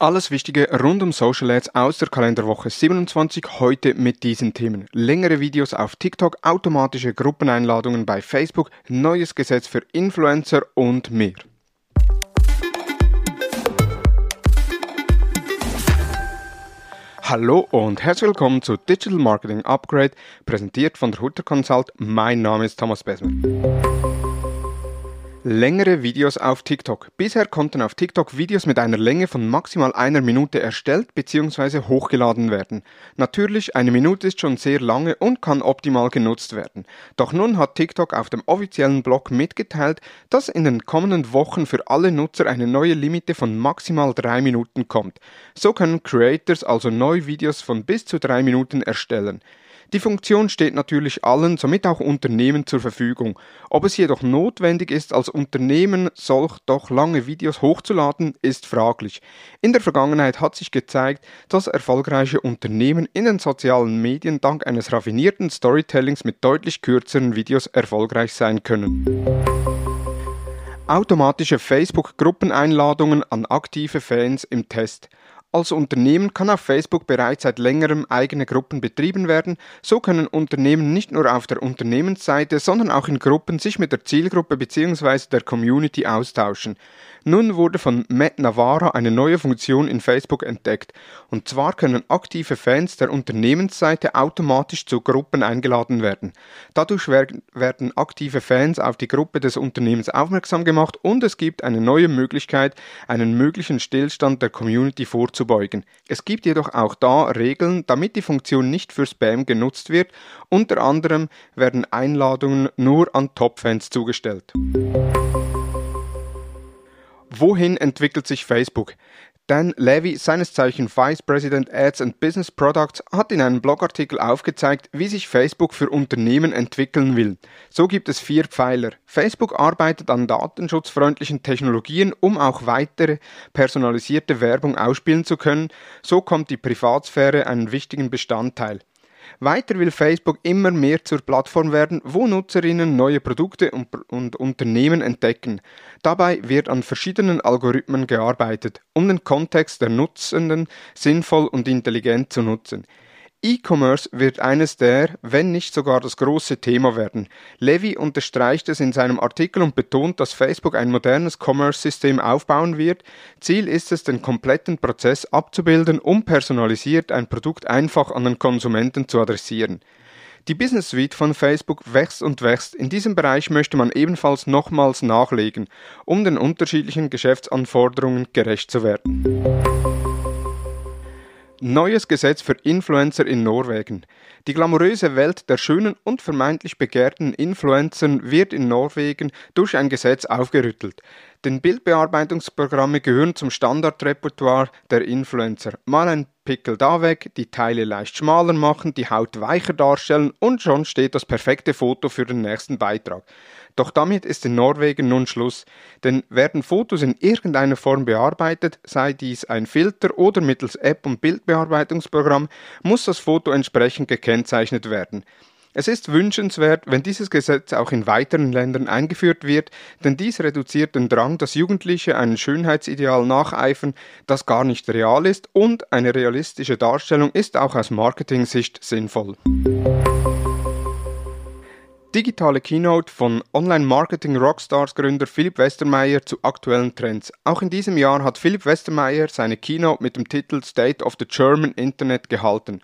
Alles Wichtige rund um Social Ads aus der Kalenderwoche 27 heute mit diesen Themen. Längere Videos auf TikTok, automatische Gruppeneinladungen bei Facebook, neues Gesetz für Influencer und mehr. Hallo und herzlich willkommen zu Digital Marketing Upgrade, präsentiert von der Hutter Consult. Mein Name ist Thomas Besmer. Längere Videos auf TikTok. Bisher konnten auf TikTok Videos mit einer Länge von maximal einer Minute erstellt bzw. hochgeladen werden. Natürlich, eine Minute ist schon sehr lange und kann optimal genutzt werden. Doch nun hat TikTok auf dem offiziellen Blog mitgeteilt, dass in den kommenden Wochen für alle Nutzer eine neue Limite von maximal drei Minuten kommt. So können Creators also neue Videos von bis zu drei Minuten erstellen. Die Funktion steht natürlich allen, somit auch Unternehmen zur Verfügung. Ob es jedoch notwendig ist, als Unternehmen solch doch lange Videos hochzuladen, ist fraglich. In der Vergangenheit hat sich gezeigt, dass erfolgreiche Unternehmen in den sozialen Medien dank eines raffinierten Storytellings mit deutlich kürzeren Videos erfolgreich sein können. Automatische Facebook-Gruppeneinladungen an aktive Fans im Test. Als Unternehmen kann auf Facebook bereits seit längerem eigene Gruppen betrieben werden. So können Unternehmen nicht nur auf der Unternehmensseite, sondern auch in Gruppen sich mit der Zielgruppe bzw. der Community austauschen. Nun wurde von Matt Navarra eine neue Funktion in Facebook entdeckt. Und zwar können aktive Fans der Unternehmensseite automatisch zu Gruppen eingeladen werden. Dadurch werden aktive Fans auf die Gruppe des Unternehmens aufmerksam gemacht und es gibt eine neue Möglichkeit, einen möglichen Stillstand der Community vorzunehmen vorzubeugen. Es gibt jedoch auch da Regeln, damit die Funktion nicht für Spam genutzt wird. Unter anderem werden Einladungen nur an Top-Fans zugestellt. Wohin entwickelt sich Facebook? Dan Levy, seines Zeichen Vice President Ads and Business Products, hat in einem Blogartikel aufgezeigt, wie sich Facebook für Unternehmen entwickeln will. So gibt es vier Pfeiler. Facebook arbeitet an datenschutzfreundlichen Technologien, um auch weitere personalisierte Werbung ausspielen zu können. So kommt die Privatsphäre einen wichtigen Bestandteil. Weiter will Facebook immer mehr zur Plattform werden, wo Nutzerinnen neue Produkte und, und, Unternehmen entdecken. Dabei wird an verschiedenen Algorithmen gearbeitet, um den Kontext der Nutzenden sinnvoll und intelligent zu nutzen. E-Commerce wird eines der, wenn nicht sogar das große Thema werden. Levy unterstreicht es in seinem Artikel und betont, dass Facebook ein modernes Commerce-System aufbauen wird. Ziel ist es, den kompletten Prozess abzubilden, um personalisiert ein Produkt einfach an den Konsumenten zu adressieren. Die Business Suite von Facebook wächst und wächst. In diesem Bereich möchte man ebenfalls nochmals nachlegen, um den unterschiedlichen Geschäftsanforderungen gerecht zu werden. Neues Gesetz für Influencer in Norwegen. Die glamouröse Welt der schönen und vermeintlich begehrten Influencern wird in Norwegen durch ein Gesetz aufgerüttelt. Denn Bildbearbeitungsprogramme gehören zum Standardrepertoire der Influencer. Mal ein Pickel da weg, die Teile leicht schmaler machen, die Haut weicher darstellen und schon steht das perfekte Foto für den nächsten Beitrag. Doch damit ist in Norwegen nun Schluss, denn werden Fotos in irgendeiner Form bearbeitet, sei dies ein Filter oder mittels App und Bildbearbeitungsprogramm, muss das Foto entsprechend gekennzeichnet werden. Es ist wünschenswert, wenn dieses Gesetz auch in weiteren Ländern eingeführt wird, denn dies reduziert den Drang, dass Jugendliche einem Schönheitsideal nacheifern, das gar nicht real ist und eine realistische Darstellung ist auch aus Marketing-Sicht sinnvoll. Digitale Keynote von Online-Marketing-Rockstars-Gründer Philipp Westermeier zu aktuellen Trends. Auch in diesem Jahr hat Philipp Westermeier seine Keynote mit dem Titel State of the German Internet gehalten.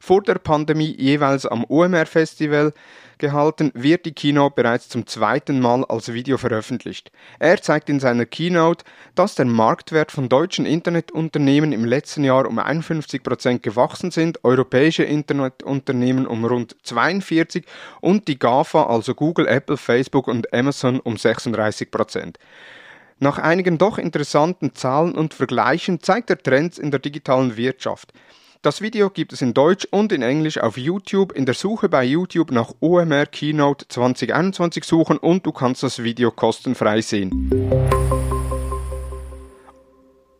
Vor der Pandemie jeweils am OMR-Festival gehalten, wird die Keynote bereits zum zweiten Mal als Video veröffentlicht. Er zeigt in seiner Keynote, dass der Marktwert von deutschen Internetunternehmen im letzten Jahr um 51 Prozent gewachsen sind, europäische Internetunternehmen um rund 42 und die GAFA, also Google, Apple, Facebook und Amazon um 36%. Prozent. Nach einigen doch interessanten Zahlen und Vergleichen zeigt er Trends in der digitalen Wirtschaft. Das Video gibt es in Deutsch und in Englisch auf YouTube. In der Suche bei YouTube nach OMR Keynote 2021 suchen und du kannst das Video kostenfrei sehen.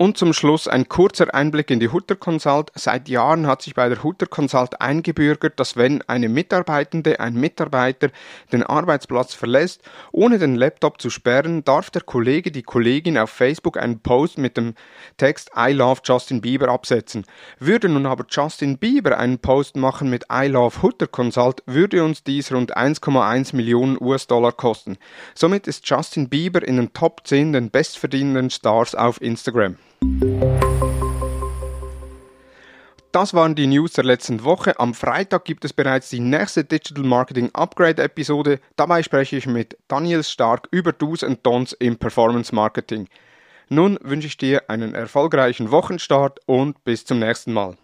Und zum Schluss ein kurzer Einblick in die Hutter Consult. Seit Jahren hat sich bei der Hutter Consult eingebürgert, dass wenn eine Mitarbeitende, ein Mitarbeiter den Arbeitsplatz verlässt, ohne den Laptop zu sperren, darf der Kollege, die Kollegin auf Facebook einen Post mit dem Text I love Justin Bieber absetzen. Würde nun aber Justin Bieber einen Post machen mit I love Hutter Consult, würde uns dies rund 1,1 Millionen US-Dollar kosten. Somit ist Justin Bieber in den Top 10 den bestverdienenden Stars auf Instagram. Das waren die News der letzten Woche. Am Freitag gibt es bereits die nächste Digital Marketing Upgrade Episode. Dabei spreche ich mit Daniel Stark über Do's und Don'ts im Performance Marketing. Nun wünsche ich dir einen erfolgreichen Wochenstart und bis zum nächsten Mal.